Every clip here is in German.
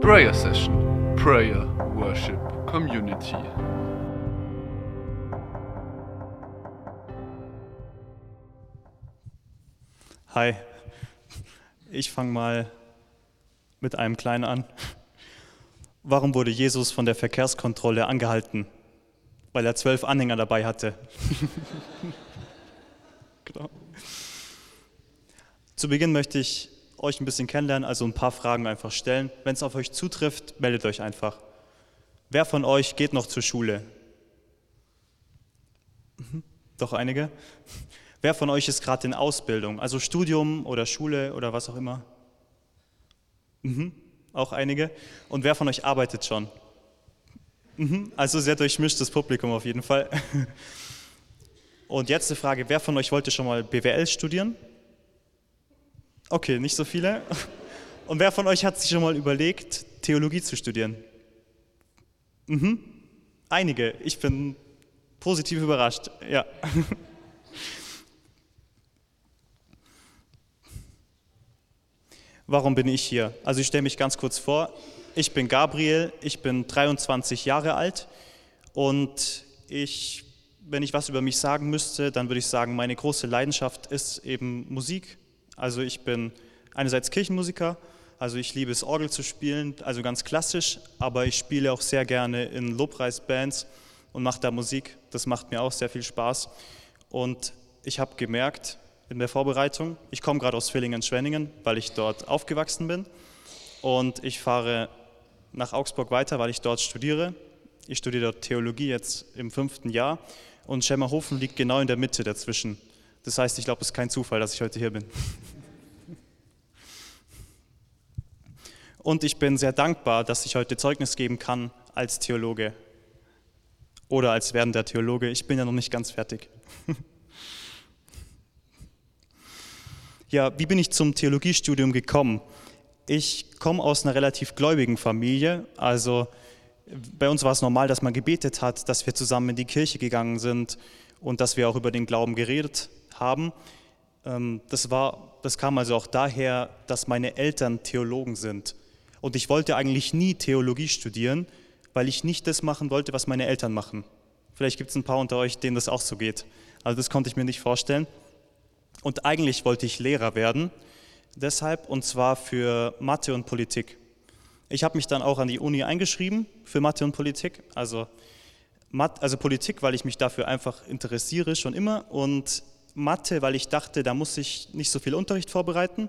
Prayer Session, Prayer, Worship, Community. Hi, ich fange mal mit einem kleinen an. Warum wurde Jesus von der Verkehrskontrolle angehalten? Weil er zwölf Anhänger dabei hatte. genau. Zu Beginn möchte ich euch ein bisschen kennenlernen, also ein paar Fragen einfach stellen. Wenn es auf euch zutrifft, meldet euch einfach. Wer von euch geht noch zur Schule? Mhm. Doch einige. Wer von euch ist gerade in Ausbildung, also Studium oder Schule oder was auch immer? Mhm. Auch einige. Und wer von euch arbeitet schon? Mhm. Also sehr durchmischtes Publikum auf jeden Fall. Und jetzt die Frage, wer von euch wollte schon mal BWL studieren? Okay, nicht so viele. Und wer von euch hat sich schon mal überlegt, Theologie zu studieren? Mhm. Einige. Ich bin positiv überrascht. Ja. Warum bin ich hier? Also ich stelle mich ganz kurz vor. Ich bin Gabriel, ich bin 23 Jahre alt und ich, wenn ich was über mich sagen müsste, dann würde ich sagen, meine große Leidenschaft ist eben Musik. Also ich bin einerseits Kirchenmusiker, also ich liebe es, Orgel zu spielen, also ganz klassisch, aber ich spiele auch sehr gerne in Lobpreisbands und mache da Musik. Das macht mir auch sehr viel Spaß. Und ich habe gemerkt in der Vorbereitung, ich komme gerade aus Villingen-Schwenningen, weil ich dort aufgewachsen bin. Und ich fahre nach Augsburg weiter, weil ich dort studiere. Ich studiere dort Theologie jetzt im fünften Jahr. Und Schemmerhofen liegt genau in der Mitte dazwischen. Das heißt, ich glaube, es ist kein Zufall, dass ich heute hier bin. Und ich bin sehr dankbar, dass ich heute Zeugnis geben kann als Theologe oder als werdender Theologe. Ich bin ja noch nicht ganz fertig. Ja, wie bin ich zum Theologiestudium gekommen? Ich komme aus einer relativ gläubigen Familie. Also bei uns war es normal, dass man gebetet hat, dass wir zusammen in die Kirche gegangen sind und dass wir auch über den Glauben geredet haben. Ähm, das, war, das kam also auch daher, dass meine Eltern Theologen sind. Und ich wollte eigentlich nie Theologie studieren, weil ich nicht das machen wollte, was meine Eltern machen. Vielleicht gibt es ein paar unter euch, denen das auch so geht. Also das konnte ich mir nicht vorstellen. Und eigentlich wollte ich Lehrer werden, deshalb und zwar für Mathe und Politik. Ich habe mich dann auch an die Uni eingeschrieben für Mathe und Politik, also, also Politik, weil ich mich dafür einfach interessiere schon immer und Mathe, weil ich dachte, da muss ich nicht so viel Unterricht vorbereiten.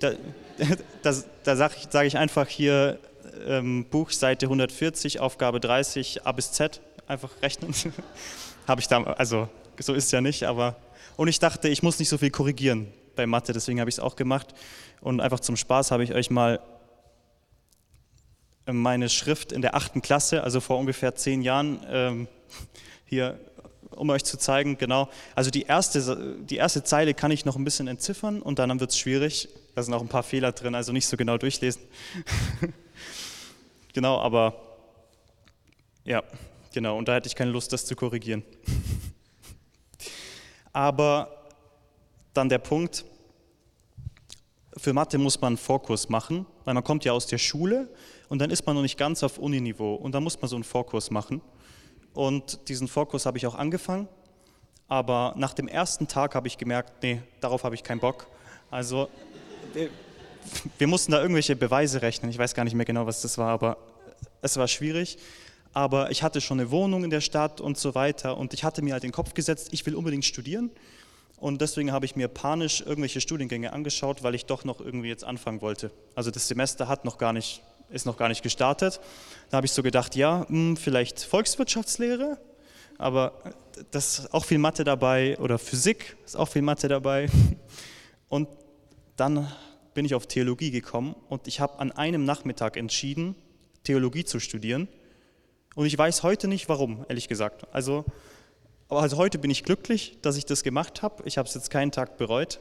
Da, da, da sage ich, sag ich, einfach hier ähm, Buch, Seite 140, Aufgabe 30, A bis Z, einfach rechnen. Habe ich da, also so ist es ja nicht, aber und ich dachte, ich muss nicht so viel korrigieren bei Mathe, deswegen habe ich es auch gemacht. Und einfach zum Spaß habe ich euch mal äh, meine Schrift in der achten Klasse, also vor ungefähr zehn Jahren, ähm, hier, um euch zu zeigen, genau. Also die erste, die erste Zeile kann ich noch ein bisschen entziffern und dann wird es schwierig. Da sind auch ein paar Fehler drin, also nicht so genau durchlesen. genau, aber ja, genau. Und da hätte ich keine Lust, das zu korrigieren. Aber dann der Punkt, für Mathe muss man einen Vorkurs machen, weil man kommt ja aus der Schule und dann ist man noch nicht ganz auf Uniniveau und dann muss man so einen Vorkurs machen. Und diesen Vorkurs habe ich auch angefangen, aber nach dem ersten Tag habe ich gemerkt, nee, darauf habe ich keinen Bock. Also wir, wir mussten da irgendwelche Beweise rechnen, ich weiß gar nicht mehr genau, was das war, aber es war schwierig. Aber ich hatte schon eine Wohnung in der Stadt und so weiter. Und ich hatte mir halt den Kopf gesetzt, ich will unbedingt studieren. Und deswegen habe ich mir panisch irgendwelche Studiengänge angeschaut, weil ich doch noch irgendwie jetzt anfangen wollte. Also das Semester hat noch gar nicht, ist noch gar nicht gestartet. Da habe ich so gedacht, ja, hm, vielleicht Volkswirtschaftslehre, aber das ist auch viel Mathe dabei oder Physik ist auch viel Mathe dabei. Und dann bin ich auf Theologie gekommen und ich habe an einem Nachmittag entschieden, Theologie zu studieren und ich weiß heute nicht warum, ehrlich gesagt. Also, also heute bin ich glücklich, dass ich das gemacht habe. Ich habe es jetzt keinen Tag bereut.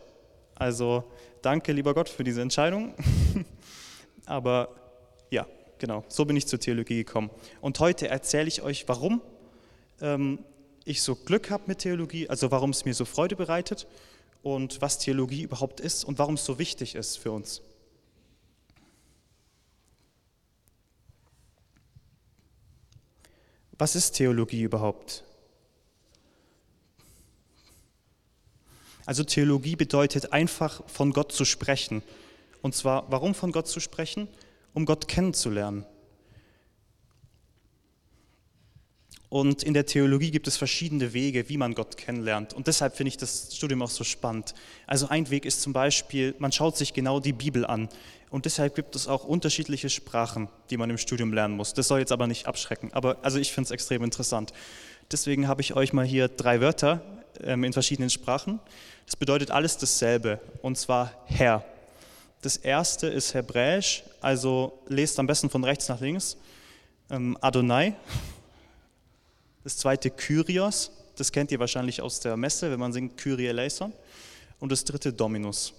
Also danke, lieber Gott, für diese Entscheidung. Aber ja, genau. So bin ich zur Theologie gekommen. Und heute erzähle ich euch, warum ähm, ich so Glück habe mit Theologie, also warum es mir so Freude bereitet und was Theologie überhaupt ist und warum es so wichtig ist für uns. Was ist Theologie überhaupt? Also Theologie bedeutet einfach von Gott zu sprechen. Und zwar, warum von Gott zu sprechen? Um Gott kennenzulernen. Und in der Theologie gibt es verschiedene Wege, wie man Gott kennenlernt. Und deshalb finde ich das Studium auch so spannend. Also ein Weg ist zum Beispiel, man schaut sich genau die Bibel an. Und deshalb gibt es auch unterschiedliche Sprachen, die man im Studium lernen muss. Das soll jetzt aber nicht abschrecken. Aber also ich finde es extrem interessant. Deswegen habe ich euch mal hier drei Wörter ähm, in verschiedenen Sprachen. Das bedeutet alles dasselbe. Und zwar Herr. Das erste ist Hebräisch, also lest am besten von rechts nach links. Ähm, Adonai das zweite Kyrios, das kennt ihr wahrscheinlich aus der Messe, wenn man singt Kyrie eleison. Und das dritte Dominus,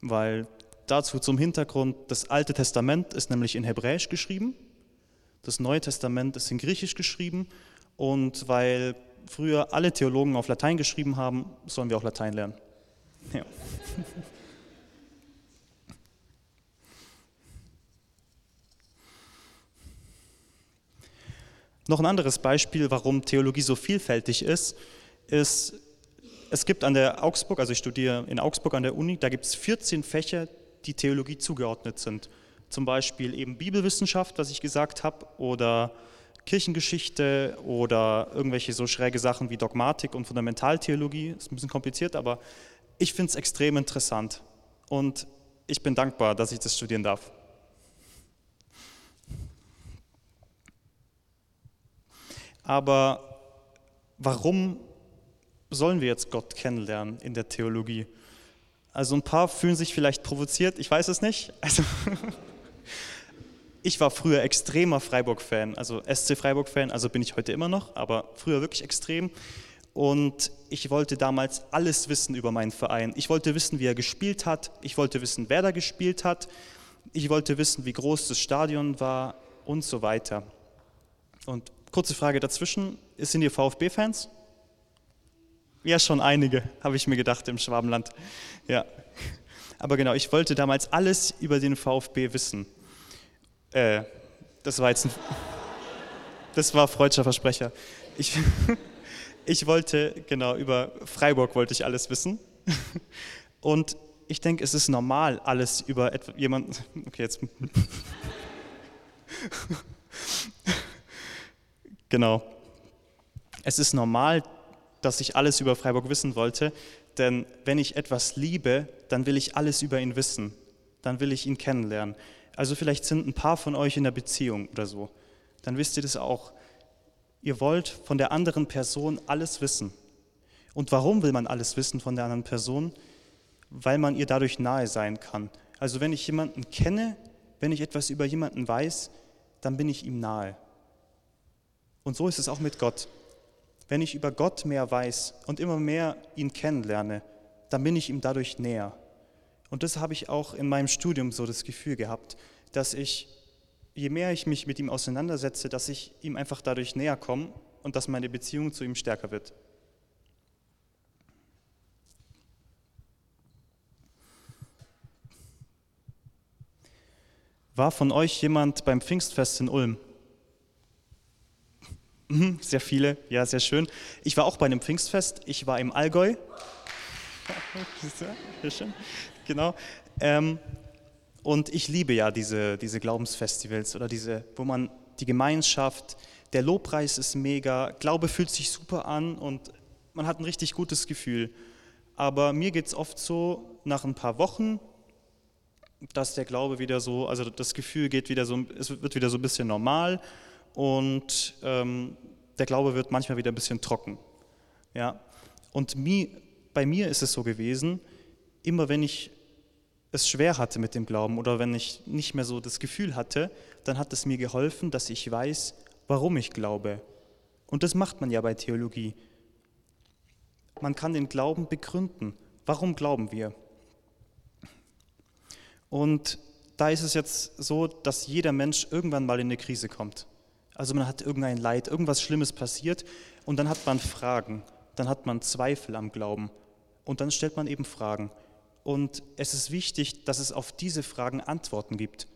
weil dazu zum Hintergrund, das Alte Testament ist nämlich in Hebräisch geschrieben, das Neue Testament ist in Griechisch geschrieben und weil früher alle Theologen auf Latein geschrieben haben, sollen wir auch Latein lernen. Ja. Noch ein anderes Beispiel, warum Theologie so vielfältig ist, ist, es gibt an der Augsburg, also ich studiere in Augsburg an der Uni, da gibt es 14 Fächer, die Theologie zugeordnet sind. Zum Beispiel eben Bibelwissenschaft, was ich gesagt habe, oder Kirchengeschichte oder irgendwelche so schräge Sachen wie Dogmatik und Fundamentaltheologie. Ist ein bisschen kompliziert, aber ich finde es extrem interessant und ich bin dankbar, dass ich das studieren darf. Aber warum sollen wir jetzt Gott kennenlernen in der Theologie? Also ein paar fühlen sich vielleicht provoziert, ich weiß es nicht. Also ich war früher extremer Freiburg-Fan, also SC Freiburg-Fan, also bin ich heute immer noch, aber früher wirklich extrem. Und ich wollte damals alles wissen über meinen Verein. Ich wollte wissen, wie er gespielt hat. Ich wollte wissen, wer da gespielt hat. Ich wollte wissen, wie groß das Stadion war und so weiter. Und Kurze Frage dazwischen, sind ihr VfB-Fans? Ja, schon einige, habe ich mir gedacht im Schwabenland. Ja. Aber genau, ich wollte damals alles über den VfB wissen. Äh, das war jetzt ein, das war freudscher Versprecher. Ich, ich wollte, genau, über Freiburg wollte ich alles wissen. Und ich denke, es ist normal, alles über jemanden, okay, jetzt, Genau. Es ist normal, dass ich alles über Freiburg wissen wollte, denn wenn ich etwas liebe, dann will ich alles über ihn wissen. Dann will ich ihn kennenlernen. Also vielleicht sind ein paar von euch in der Beziehung oder so. Dann wisst ihr das auch. Ihr wollt von der anderen Person alles wissen. Und warum will man alles wissen von der anderen Person? Weil man ihr dadurch nahe sein kann. Also wenn ich jemanden kenne, wenn ich etwas über jemanden weiß, dann bin ich ihm nahe. Und so ist es auch mit Gott. Wenn ich über Gott mehr weiß und immer mehr ihn kennenlerne, dann bin ich ihm dadurch näher. Und das habe ich auch in meinem Studium so das Gefühl gehabt, dass ich, je mehr ich mich mit ihm auseinandersetze, dass ich ihm einfach dadurch näher komme und dass meine Beziehung zu ihm stärker wird. War von euch jemand beim Pfingstfest in Ulm? Mhm, sehr viele, ja, sehr schön. Ich war auch bei einem Pfingstfest, ich war im Allgäu. Genau. Ähm, und ich liebe ja diese, diese Glaubensfestivals oder diese, wo man die Gemeinschaft, der Lobpreis ist mega, Glaube fühlt sich super an und man hat ein richtig gutes Gefühl. Aber mir geht es oft so, nach ein paar Wochen, dass der Glaube wieder so, also das Gefühl geht wieder so, es wird wieder so ein bisschen normal und ähm, der Glaube wird manchmal wieder ein bisschen trocken. Ja? Und mi, bei mir ist es so gewesen, immer wenn ich es schwer hatte mit dem Glauben oder wenn ich nicht mehr so das Gefühl hatte, dann hat es mir geholfen, dass ich weiß, warum ich glaube. Und das macht man ja bei Theologie. Man kann den Glauben begründen. Warum glauben wir? Und da ist es jetzt so, dass jeder Mensch irgendwann mal in eine Krise kommt. Also man hat irgendein Leid, irgendwas Schlimmes passiert und dann hat man Fragen, dann hat man Zweifel am Glauben und dann stellt man eben Fragen. Und es ist wichtig, dass es auf diese Fragen Antworten gibt.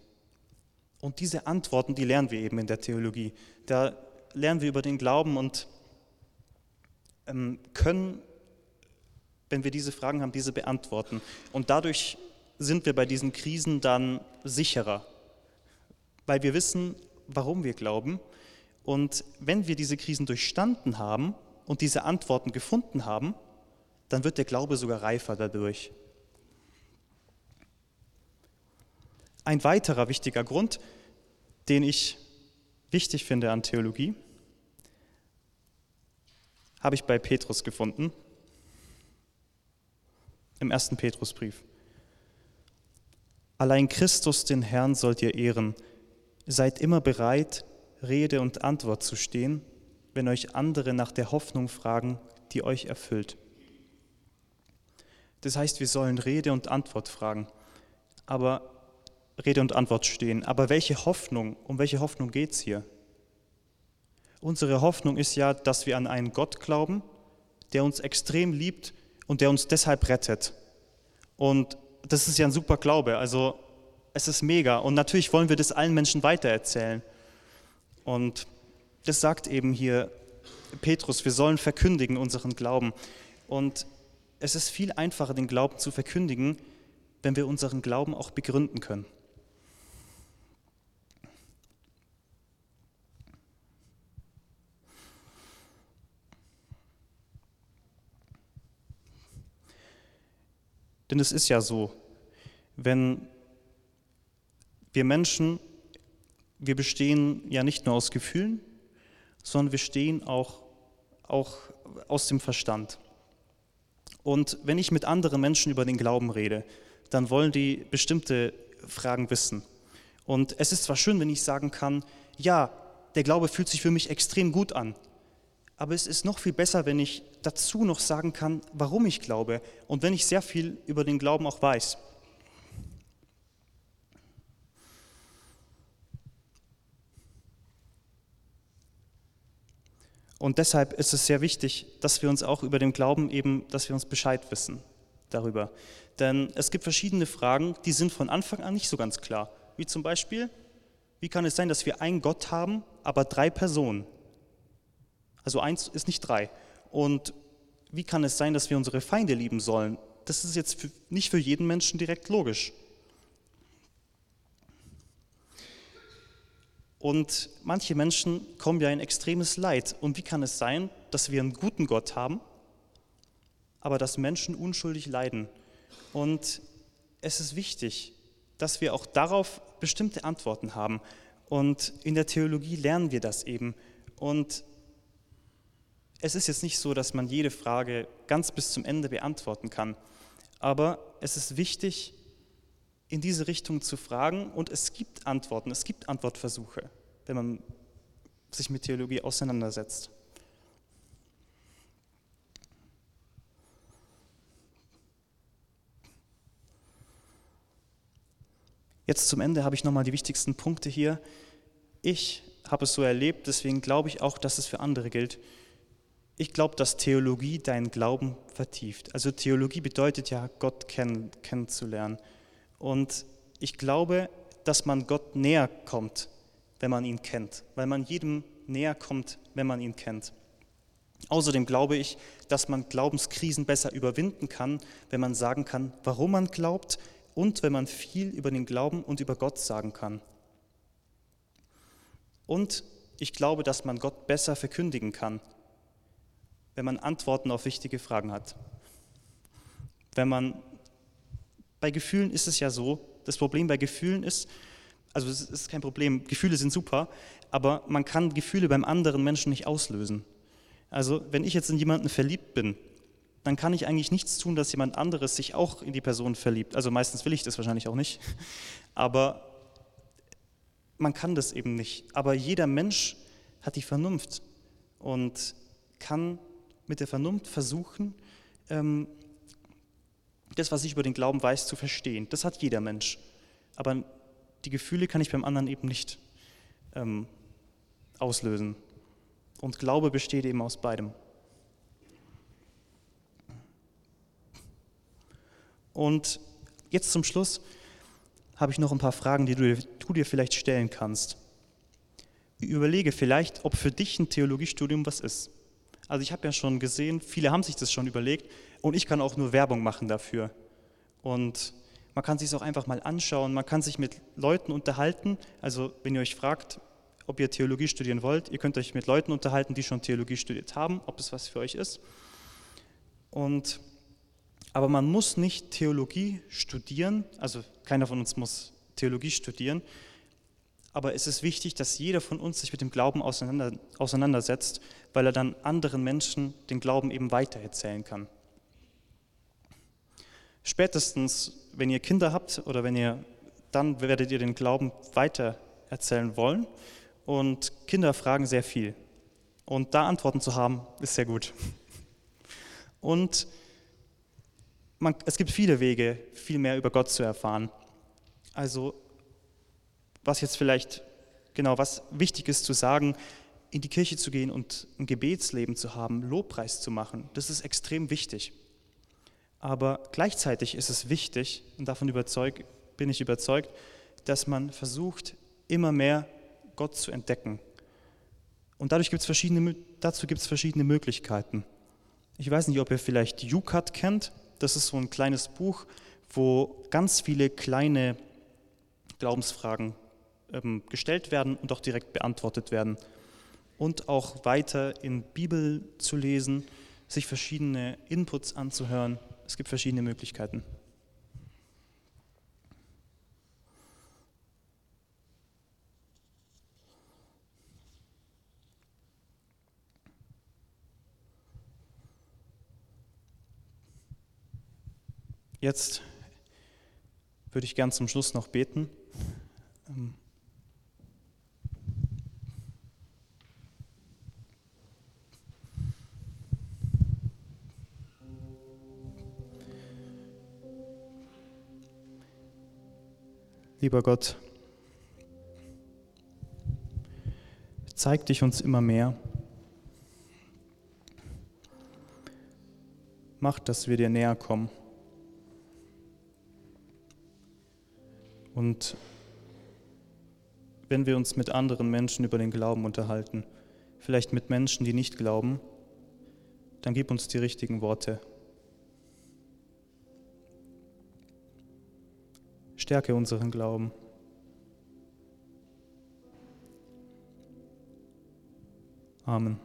Und diese Antworten, die lernen wir eben in der Theologie. Da lernen wir über den Glauben und ähm, können, wenn wir diese Fragen haben, diese beantworten. Und dadurch sind wir bei diesen Krisen dann sicherer, weil wir wissen, warum wir glauben. Und wenn wir diese Krisen durchstanden haben und diese Antworten gefunden haben, dann wird der Glaube sogar reifer dadurch. Ein weiterer wichtiger Grund, den ich wichtig finde an Theologie, habe ich bei Petrus gefunden, im ersten Petrusbrief. Allein Christus, den Herrn, sollt ihr ehren. Seid immer bereit, Rede und Antwort zu stehen, wenn euch andere nach der Hoffnung fragen, die euch erfüllt. Das heißt, wir sollen Rede und Antwort fragen, aber Rede und Antwort stehen. Aber welche Hoffnung, um welche Hoffnung geht es hier? Unsere Hoffnung ist ja, dass wir an einen Gott glauben, der uns extrem liebt und der uns deshalb rettet. Und das ist ja ein super Glaube, also es ist mega. Und natürlich wollen wir das allen Menschen weitererzählen. Und das sagt eben hier Petrus, wir sollen verkündigen unseren Glauben. Und es ist viel einfacher, den Glauben zu verkündigen, wenn wir unseren Glauben auch begründen können. Denn es ist ja so, wenn wir Menschen, wir bestehen ja nicht nur aus Gefühlen, sondern wir stehen auch, auch aus dem Verstand. Und wenn ich mit anderen Menschen über den Glauben rede, dann wollen die bestimmte Fragen wissen. Und es ist zwar schön, wenn ich sagen kann, ja, der Glaube fühlt sich für mich extrem gut an, aber es ist noch viel besser, wenn ich dazu noch sagen kann, warum ich glaube und wenn ich sehr viel über den Glauben auch weiß. Und deshalb ist es sehr wichtig, dass wir uns auch über den Glauben eben, dass wir uns Bescheid wissen darüber. Denn es gibt verschiedene Fragen, die sind von Anfang an nicht so ganz klar. Wie zum Beispiel, wie kann es sein, dass wir einen Gott haben, aber drei Personen? Also eins ist nicht drei. Und wie kann es sein, dass wir unsere Feinde lieben sollen? Das ist jetzt nicht für jeden Menschen direkt logisch. Und manche Menschen kommen ja in extremes Leid. Und wie kann es sein, dass wir einen guten Gott haben, aber dass Menschen unschuldig leiden? Und es ist wichtig, dass wir auch darauf bestimmte Antworten haben. Und in der Theologie lernen wir das eben. Und es ist jetzt nicht so, dass man jede Frage ganz bis zum Ende beantworten kann, aber es ist wichtig, in diese Richtung zu fragen und es gibt Antworten, es gibt Antwortversuche, wenn man sich mit Theologie auseinandersetzt. Jetzt zum Ende habe ich nochmal die wichtigsten Punkte hier. Ich habe es so erlebt, deswegen glaube ich auch, dass es für andere gilt ich glaube, dass Theologie deinen Glauben vertieft. Also Theologie bedeutet ja, Gott kenn, kennenzulernen. Und ich glaube, dass man Gott näher kommt, wenn man ihn kennt, weil man jedem näher kommt, wenn man ihn kennt. Außerdem glaube ich, dass man Glaubenskrisen besser überwinden kann, wenn man sagen kann, warum man glaubt und wenn man viel über den Glauben und über Gott sagen kann. Und ich glaube, dass man Gott besser verkündigen kann, wenn man Antworten auf wichtige Fragen hat. Wenn man, bei Gefühlen ist es ja so, das Problem bei Gefühlen ist, also es ist kein Problem, Gefühle sind super, aber man kann Gefühle beim anderen Menschen nicht auslösen. Also wenn ich jetzt in jemanden verliebt bin, dann kann ich eigentlich nichts tun, dass jemand anderes sich auch in die Person verliebt. Also meistens will ich das wahrscheinlich auch nicht, aber man kann das eben nicht. Aber jeder Mensch hat die Vernunft und kann mit der Vernunft versuchen, ähm, das, was ich über den Glauben weiß, zu verstehen. Das hat jeder Mensch. Aber die Gefühle kann ich beim anderen eben nicht ähm, auslösen. Und Glaube besteht eben aus beidem. Und jetzt zum Schluss habe ich noch ein paar Fragen, die du, du dir vielleicht stellen kannst. überlege vielleicht, ob für dich ein Theologiestudium was ist. Also ich habe ja schon gesehen, viele haben sich das schon überlegt und ich kann auch nur Werbung machen dafür. Und man kann sich es auch einfach mal anschauen, man kann sich mit Leuten unterhalten. Also wenn ihr euch fragt, ob ihr Theologie studieren wollt, ihr könnt euch mit Leuten unterhalten, die schon Theologie studiert haben, ob es was für euch ist. Und, aber man muss nicht Theologie studieren, also keiner von uns muss Theologie studieren, aber es ist wichtig, dass jeder von uns sich mit dem Glauben auseinander, auseinandersetzt, weil er dann anderen Menschen den Glauben eben weitererzählen kann. Spätestens, wenn ihr Kinder habt oder wenn ihr, dann werdet ihr den Glauben weitererzählen wollen. Und Kinder fragen sehr viel. Und da Antworten zu haben, ist sehr gut. Und man, es gibt viele Wege, viel mehr über Gott zu erfahren. Also was jetzt vielleicht, genau, was wichtig ist zu sagen, in die Kirche zu gehen und ein Gebetsleben zu haben, Lobpreis zu machen, das ist extrem wichtig. Aber gleichzeitig ist es wichtig, und davon überzeug, bin ich überzeugt, dass man versucht, immer mehr Gott zu entdecken. Und dadurch gibt's verschiedene, dazu gibt es verschiedene Möglichkeiten. Ich weiß nicht, ob ihr vielleicht UCAT kennt. Das ist so ein kleines Buch, wo ganz viele kleine Glaubensfragen ähm, gestellt werden und auch direkt beantwortet werden. Und auch weiter in Bibel zu lesen, sich verschiedene Inputs anzuhören. Es gibt verschiedene Möglichkeiten. Jetzt würde ich gern zum Schluss noch beten. Lieber Gott, zeig dich uns immer mehr. Mach, dass wir dir näher kommen. Und wenn wir uns mit anderen Menschen über den Glauben unterhalten, vielleicht mit Menschen, die nicht glauben, dann gib uns die richtigen Worte. Stärke unseren Glauben. Amen.